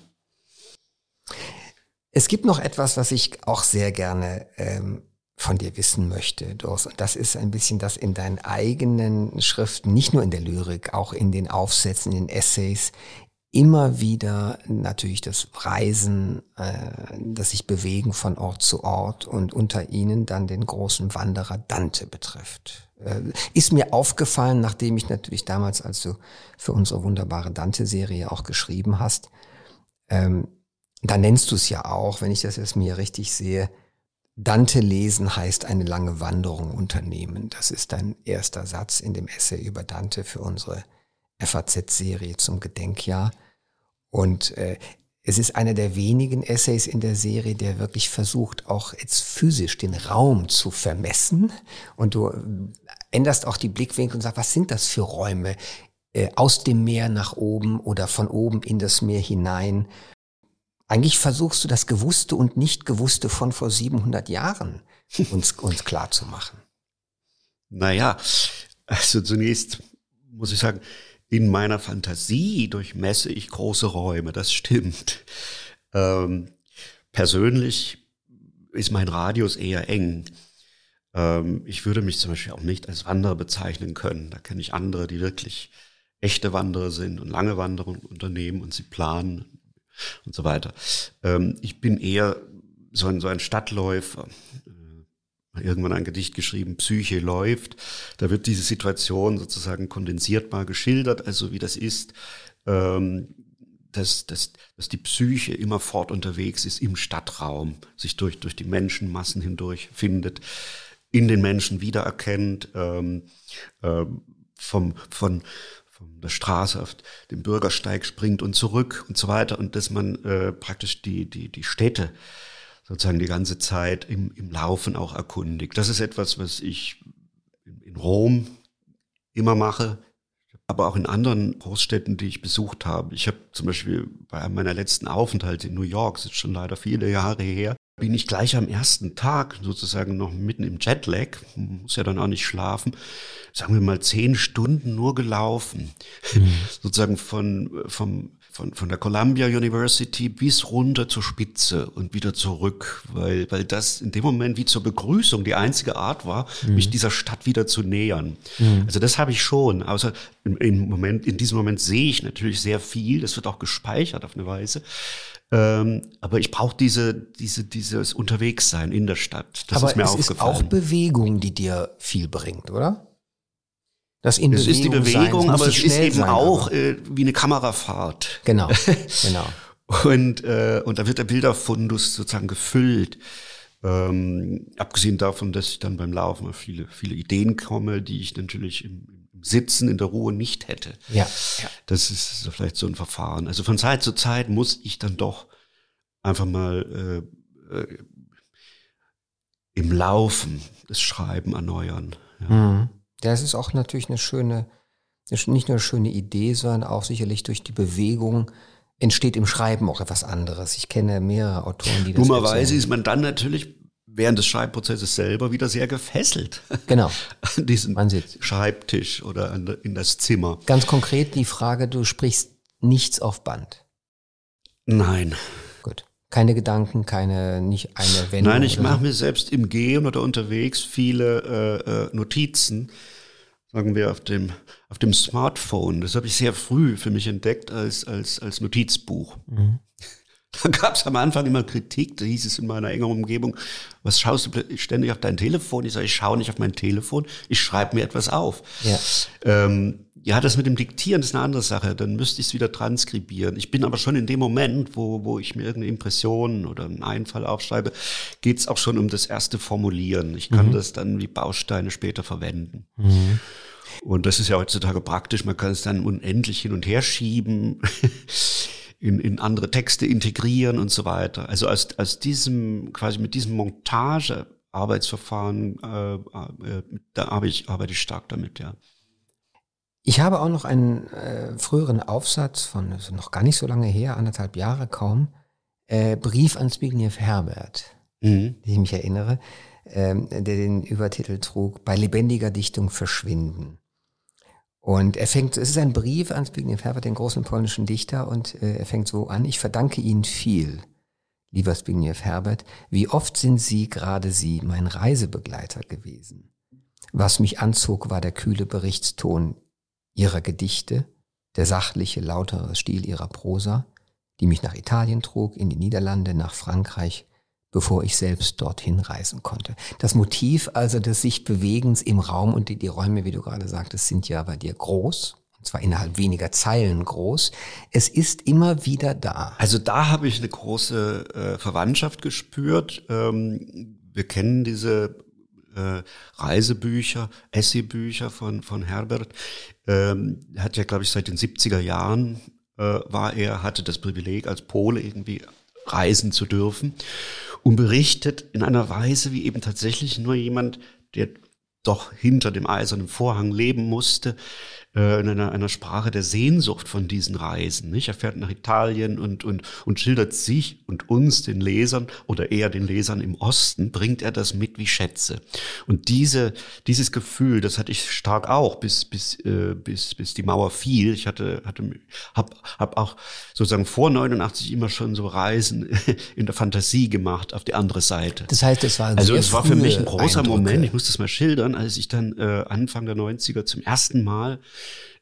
Es gibt noch etwas, was ich auch sehr gerne ähm, von dir wissen möchte, Dors. Und das ist ein bisschen das in deinen eigenen Schriften, nicht nur in der Lyrik, auch in den Aufsätzen, in den Essays, immer wieder natürlich das Reisen, äh, das sich bewegen von Ort zu Ort und unter ihnen dann den großen Wanderer Dante betrifft. Äh, ist mir aufgefallen, nachdem ich natürlich damals, als du für unsere wunderbare Dante-Serie auch geschrieben hast, ähm, da nennst du es ja auch, wenn ich das jetzt mir richtig sehe, Dante lesen heißt eine lange Wanderung unternehmen. Das ist dein erster Satz in dem Essay über Dante für unsere FAZ-Serie zum Gedenkjahr. Und äh, es ist einer der wenigen Essays in der Serie, der wirklich versucht, auch jetzt physisch den Raum zu vermessen. Und du änderst auch die Blickwinkel und sagst, was sind das für Räume? Äh, aus dem Meer nach oben oder von oben in das Meer hinein. Eigentlich versuchst du das Gewusste und Nicht-Gewusste von vor 700 Jahren uns, uns klar zu machen. Naja, also zunächst muss ich sagen, in meiner Fantasie durchmesse ich große Räume, das stimmt. Ähm, persönlich ist mein Radius eher eng. Ähm, ich würde mich zum Beispiel auch nicht als Wanderer bezeichnen können. Da kenne ich andere, die wirklich echte Wanderer sind und lange Wanderungen unternehmen und sie planen und so weiter. Ähm, ich bin eher so ein, so ein Stadtläufer. irgendwann ein Gedicht geschrieben, Psyche läuft. Da wird diese Situation sozusagen kondensiert mal geschildert, also wie das ist, ähm, dass, dass, dass die Psyche immer fort unterwegs ist im Stadtraum, sich durch, durch die Menschenmassen hindurch findet, in den Menschen wiedererkennt, ähm, ähm, vom, von, von der Straße auf den Bürgersteig springt und zurück und so weiter und dass man äh, praktisch die, die, die Städte sozusagen die ganze Zeit im, im Laufen auch erkundigt. Das ist etwas, was ich in, Rom immer mache, aber auch in anderen Großstädten, die ich besucht habe. Ich habe zum Beispiel bei einem meiner letzten Aufenthalte in New York, das ist schon leider viele Jahre her, bin ich gleich am ersten Tag sozusagen noch mitten im Jetlag, muss ja dann auch nicht schlafen, sagen wir mal zehn Stunden nur gelaufen, mhm. sozusagen von, vom von, von der Columbia University bis runter zur Spitze und wieder zurück, weil, weil das in dem Moment wie zur Begrüßung die einzige Art war, mhm. mich dieser Stadt wieder zu nähern. Mhm. Also das habe ich schon. Außer im, im Moment, in diesem Moment sehe ich natürlich sehr viel. Das wird auch gespeichert auf eine Weise. Ähm, aber ich brauche diese, diese, dieses Unterwegssein in der Stadt. Das aber ist mir es aufgefallen. ist auch Bewegung, die dir viel bringt, oder? Das in es ist die Bewegung, aber es ist eben sein, auch äh, wie eine Kamerafahrt. Genau, genau. und, äh, und da wird der Bilderfundus sozusagen gefüllt. Ähm, abgesehen davon, dass ich dann beim Laufen auf viele, viele Ideen komme, die ich natürlich im, im Sitzen, in der Ruhe nicht hätte. Ja, ja. Das ist so vielleicht so ein Verfahren. Also von Zeit zu Zeit muss ich dann doch einfach mal äh, äh, im Laufen das Schreiben erneuern. Ja. Mhm. Das ist auch natürlich eine schöne, nicht nur eine schöne Idee, sondern auch sicherlich durch die Bewegung entsteht im Schreiben auch etwas anderes. Ich kenne mehrere Autoren, die das Dummerweise ist man dann natürlich während des Schreibprozesses selber wieder sehr gefesselt. Genau. An diesen Schreibtisch oder in das Zimmer. Ganz konkret die Frage, du sprichst nichts auf Band. Nein. Gut. Keine Gedanken, keine, nicht eine Wendung. Nein, ich mache mir selbst im Gehen oder unterwegs viele äh, äh, Notizen, sagen wir auf dem, auf dem Smartphone. Das habe ich sehr früh für mich entdeckt als, als, als Notizbuch. Mhm. Da gab es am Anfang immer Kritik, da hieß es in meiner engeren Umgebung, was schaust du ständig auf dein Telefon? Ich sage, ich schaue nicht auf mein Telefon, ich schreibe mir etwas auf. Ja. Ähm, ja, das mit dem Diktieren ist eine andere Sache. Dann müsste ich es wieder transkribieren. Ich bin aber schon in dem Moment, wo, wo ich mir irgendeine Impression oder einen Einfall aufschreibe, geht es auch schon um das erste Formulieren. Ich kann mhm. das dann wie Bausteine später verwenden. Mhm. Und das ist ja heutzutage praktisch. Man kann es dann unendlich hin und her schieben, in, in andere Texte integrieren und so weiter. Also aus, aus diesem, quasi mit diesem Montage Arbeitsverfahren, äh, äh, da arbeite ich, arbeite ich stark damit, ja. Ich habe auch noch einen äh, früheren Aufsatz von also noch gar nicht so lange her, anderthalb Jahre kaum, äh, Brief an Zbigniew Herbert, mhm. die ich mich erinnere, ähm, der den Übertitel trug, bei lebendiger Dichtung verschwinden. Und er fängt, es ist ein Brief an Zbigniew Herbert, den großen polnischen Dichter, und äh, er fängt so an, ich verdanke Ihnen viel, lieber Zbigniew Herbert, wie oft sind Sie, gerade Sie, mein Reisebegleiter gewesen. Was mich anzog, war der kühle Berichtston ihrer Gedichte, der sachliche, lautere Stil ihrer Prosa, die mich nach Italien trug, in die Niederlande, nach Frankreich, bevor ich selbst dorthin reisen konnte. Das Motiv also des sich Bewegens im Raum und die, die Räume, wie du gerade sagtest, sind ja bei dir groß. Und zwar innerhalb weniger Zeilen groß. Es ist immer wieder da. Also da habe ich eine große äh, Verwandtschaft gespürt. Ähm, wir kennen diese äh, Reisebücher, Essaybücher von, von Herbert. Ähm, hat ja, glaube ich, seit den 70er Jahren äh, war er, hatte das Privileg, als Pole irgendwie reisen zu dürfen und berichtet in einer Weise, wie eben tatsächlich nur jemand, der doch hinter dem eisernen Vorhang leben musste, äh, in einer, einer Sprache der Sehnsucht von diesen Reisen. Nicht? Er fährt nach Italien und, und, und schildert sich und uns, den Lesern, oder eher den Lesern im Osten, bringt er das mit wie Schätze. Und diese, dieses Gefühl, das hatte ich stark auch, bis, bis, äh, bis, bis die Mauer fiel. Ich hatte, hatte, hab, hab auch sozusagen vor 89 immer schon so Reisen in der Fantasie gemacht auf die andere Seite. Das heißt, es war also es war für mich ein großer Eindrücke. Moment. Ich muss das mal schildern, als ich dann äh, Anfang der 90er zum ersten Mal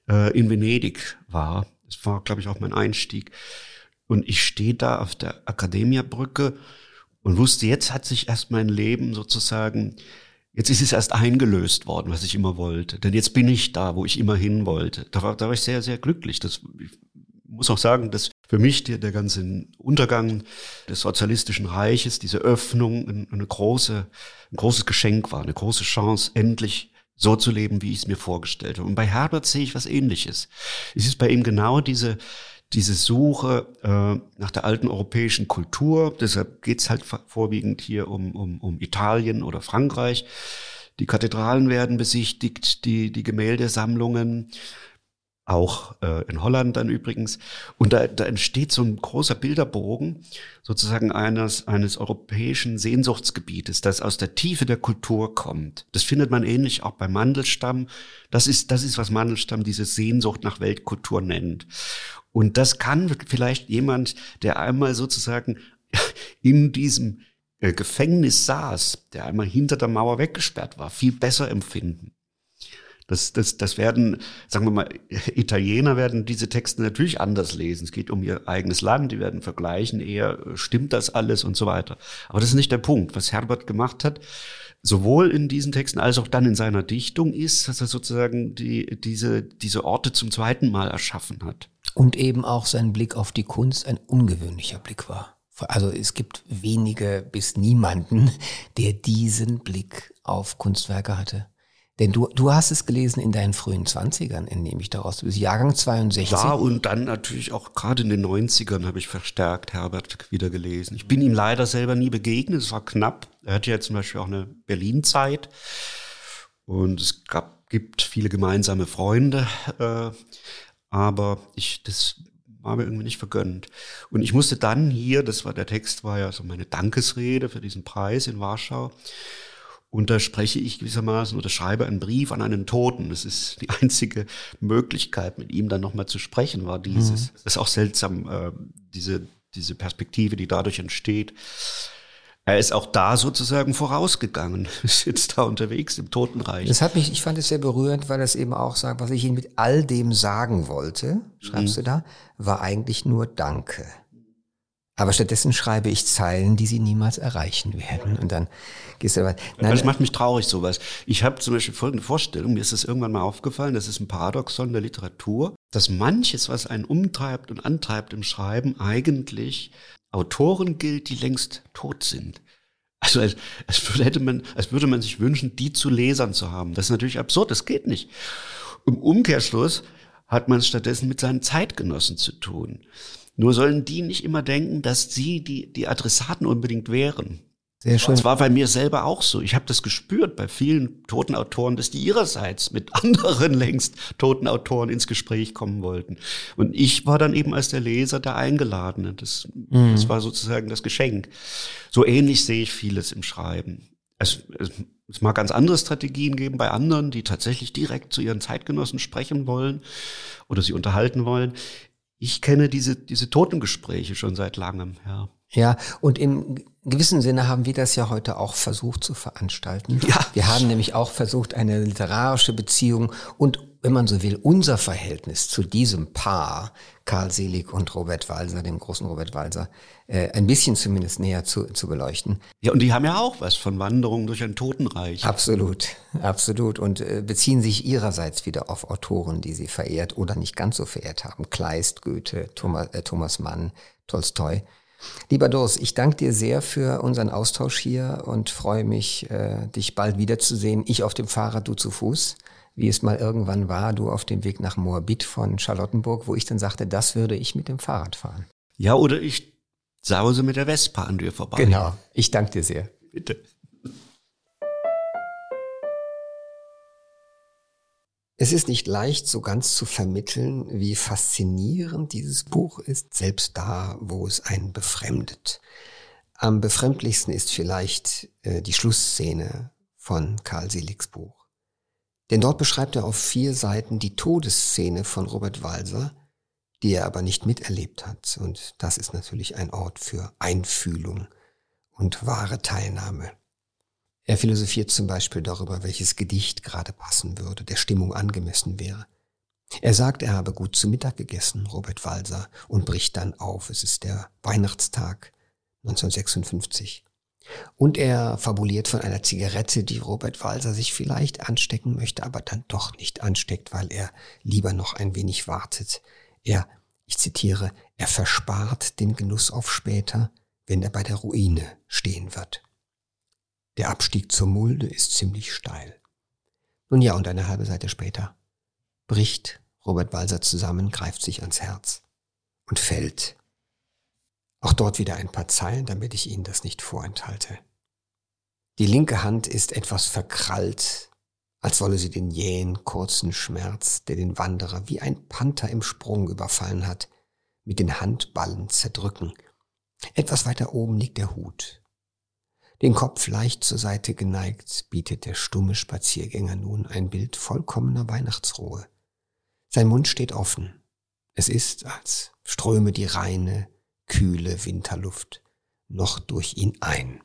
äh, in Venedig war. Das war, glaube ich, auch mein Einstieg. Und ich stehe da auf der Akademia-Brücke und wusste, jetzt hat sich erst mein Leben sozusagen, jetzt ist es erst eingelöst worden, was ich immer wollte. Denn jetzt bin ich da, wo ich immer hin wollte. Da war, da war ich sehr, sehr glücklich. Das, ich muss auch sagen, dass für mich der, der ganze Untergang des sozialistischen Reiches, diese Öffnung, eine große, ein großes Geschenk war, eine große Chance, endlich so zu leben, wie ich es mir vorgestellt habe. Und bei Herbert sehe ich was Ähnliches. Es ist bei ihm genau diese, diese Suche äh, nach der alten europäischen Kultur. Deshalb geht's halt vorwiegend hier um, um, um Italien oder Frankreich. Die Kathedralen werden besichtigt, die, die Gemäldesammlungen auch äh, in Holland dann übrigens. Und da, da entsteht so ein großer Bilderbogen sozusagen eines, eines europäischen Sehnsuchtsgebietes, das aus der Tiefe der Kultur kommt. Das findet man ähnlich auch bei Mandelstam. Das ist, das ist, was Mandelstam diese Sehnsucht nach Weltkultur nennt. Und das kann vielleicht jemand, der einmal sozusagen in diesem äh, Gefängnis saß, der einmal hinter der Mauer weggesperrt war, viel besser empfinden. Das, das, das werden, sagen wir mal, Italiener werden diese Texte natürlich anders lesen. Es geht um ihr eigenes Land, die werden vergleichen, eher stimmt das alles und so weiter. Aber das ist nicht der Punkt. Was Herbert gemacht hat, sowohl in diesen Texten als auch dann in seiner Dichtung ist, dass er sozusagen die, diese, diese Orte zum zweiten Mal erschaffen hat. Und eben auch sein Blick auf die Kunst ein ungewöhnlicher Blick war. Also es gibt wenige bis niemanden, der diesen Blick auf Kunstwerke hatte. Denn du, du hast es gelesen in deinen frühen Zwanzigern, entnehme ich daraus. Du bist Jahrgang 62. Ja, und dann natürlich auch gerade in den 90ern habe ich verstärkt Herbert wieder gelesen. Ich bin ihm leider selber nie begegnet, es war knapp. Er hatte ja zum Beispiel auch eine Berlin-Zeit und es gab, gibt viele gemeinsame Freunde, äh, aber ich, das war mir irgendwie nicht vergönnt. Und ich musste dann hier, das war der Text, war ja so meine Dankesrede für diesen Preis in Warschau. Und da spreche ich gewissermaßen oder schreibe einen Brief an einen Toten. Das ist die einzige Möglichkeit, mit ihm dann nochmal zu sprechen, war dieses. Mhm. Das ist auch seltsam, äh, diese, diese Perspektive, die dadurch entsteht. Er ist auch da sozusagen vorausgegangen, ist jetzt da unterwegs im Totenreich. Das hat mich, ich fand es sehr berührend, weil das eben auch sagt, was ich Ihnen mit all dem sagen wollte, schreibst mhm. du da, war eigentlich nur Danke. Aber stattdessen schreibe ich Zeilen, die sie niemals erreichen werden. Und dann gehst du weiter. Nein, das macht mich traurig, sowas. Ich habe zum Beispiel folgende Vorstellung, mir ist das irgendwann mal aufgefallen, das ist ein Paradoxon der Literatur, dass manches, was einen umtreibt und antreibt im Schreiben, eigentlich Autoren gilt, die längst tot sind. Also als, als, würde, hätte man, als würde man sich wünschen, die zu Lesern zu haben. Das ist natürlich absurd, das geht nicht. Im Umkehrschluss hat man es stattdessen mit seinen Zeitgenossen zu tun. Nur sollen die nicht immer denken, dass sie die, die Adressaten unbedingt wären. Sehr schön. Das war bei mir selber auch so. Ich habe das gespürt bei vielen toten Autoren, dass die ihrerseits mit anderen längst toten Autoren ins Gespräch kommen wollten. Und ich war dann eben als der Leser der Eingeladene. Das, mhm. das war sozusagen das Geschenk. So ähnlich sehe ich vieles im Schreiben. Es, es, es mag ganz andere Strategien geben bei anderen, die tatsächlich direkt zu ihren Zeitgenossen sprechen wollen oder sie unterhalten wollen ich kenne diese, diese Totengespräche schon seit langem, ja. Ja, und im gewissen Sinne haben wir das ja heute auch versucht zu veranstalten. Ja. Wir haben nämlich auch versucht, eine literarische Beziehung und, wenn man so will, unser Verhältnis zu diesem Paar, Karl Selig und Robert Walser, dem großen Robert Walser, äh, ein bisschen zumindest näher zu, zu beleuchten. Ja, und die haben ja auch was von Wanderungen durch ein Totenreich. Absolut, absolut. Und äh, beziehen sich ihrerseits wieder auf Autoren, die sie verehrt oder nicht ganz so verehrt haben. Kleist, Goethe, Thomas, äh, Thomas Mann, Tolstoi. Lieber Doris, ich danke dir sehr für unseren Austausch hier und freue mich, äh, dich bald wiederzusehen. Ich auf dem Fahrrad, du zu Fuß, wie es mal irgendwann war, du auf dem Weg nach Moabit von Charlottenburg, wo ich dann sagte, das würde ich mit dem Fahrrad fahren. Ja, oder ich sause mit der Vespa an dir vorbei. Genau, ich danke dir sehr. Bitte. Es ist nicht leicht, so ganz zu vermitteln, wie faszinierend dieses Buch ist, selbst da, wo es einen befremdet. Am befremdlichsten ist vielleicht äh, die Schlussszene von Karl Seligs Buch. Denn dort beschreibt er auf vier Seiten die Todesszene von Robert Walser, die er aber nicht miterlebt hat. Und das ist natürlich ein Ort für Einfühlung und wahre Teilnahme. Er philosophiert zum Beispiel darüber, welches Gedicht gerade passen würde, der Stimmung angemessen wäre. Er sagt, er habe gut zu Mittag gegessen, Robert Walser, und bricht dann auf. Es ist der Weihnachtstag 1956. Und er fabuliert von einer Zigarette, die Robert Walser sich vielleicht anstecken möchte, aber dann doch nicht ansteckt, weil er lieber noch ein wenig wartet. Er, ich zitiere, er verspart den Genuss auf später, wenn er bei der Ruine stehen wird. Der Abstieg zur Mulde ist ziemlich steil. Nun ja, und eine halbe Seite später bricht Robert Walser zusammen, greift sich ans Herz und fällt auch dort wieder ein paar Zeilen, damit ich Ihnen das nicht vorenthalte. Die linke Hand ist etwas verkrallt, als wolle sie den jähen, kurzen Schmerz, der den Wanderer wie ein Panther im Sprung überfallen hat, mit den Handballen zerdrücken. Etwas weiter oben liegt der Hut. Den Kopf leicht zur Seite geneigt, bietet der stumme Spaziergänger nun ein Bild vollkommener Weihnachtsruhe. Sein Mund steht offen. Es ist, als ströme die reine, kühle Winterluft noch durch ihn ein.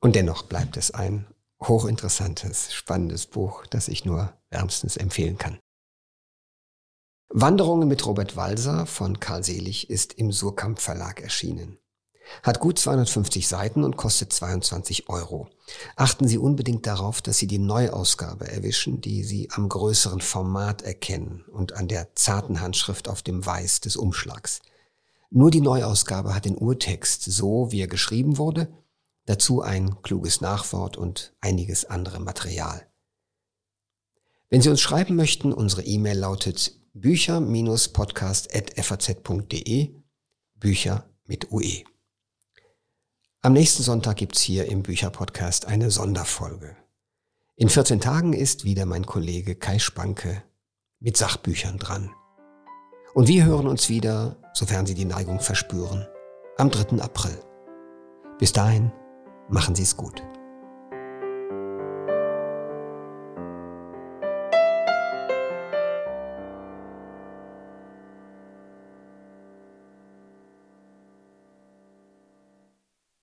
Und dennoch bleibt es ein hochinteressantes, spannendes Buch, das ich nur wärmstens empfehlen kann. Wanderungen mit Robert Walser von Karl Selig ist im Surkamp Verlag erschienen. Hat gut 250 Seiten und kostet 22 Euro. Achten Sie unbedingt darauf, dass Sie die Neuausgabe erwischen, die Sie am größeren Format erkennen und an der zarten Handschrift auf dem Weiß des Umschlags. Nur die Neuausgabe hat den Urtext so, wie er geschrieben wurde, dazu ein kluges Nachwort und einiges andere Material. Wenn Sie uns schreiben möchten, unsere E-Mail lautet bücher-podcast.faz.de, Bücher mit UE. Am nächsten Sonntag gibt's hier im Bücherpodcast eine Sonderfolge. In 14 Tagen ist wieder mein Kollege Kai Spanke mit Sachbüchern dran. Und wir hören uns wieder, sofern Sie die Neigung verspüren, am 3. April. Bis dahin, machen Sie es gut.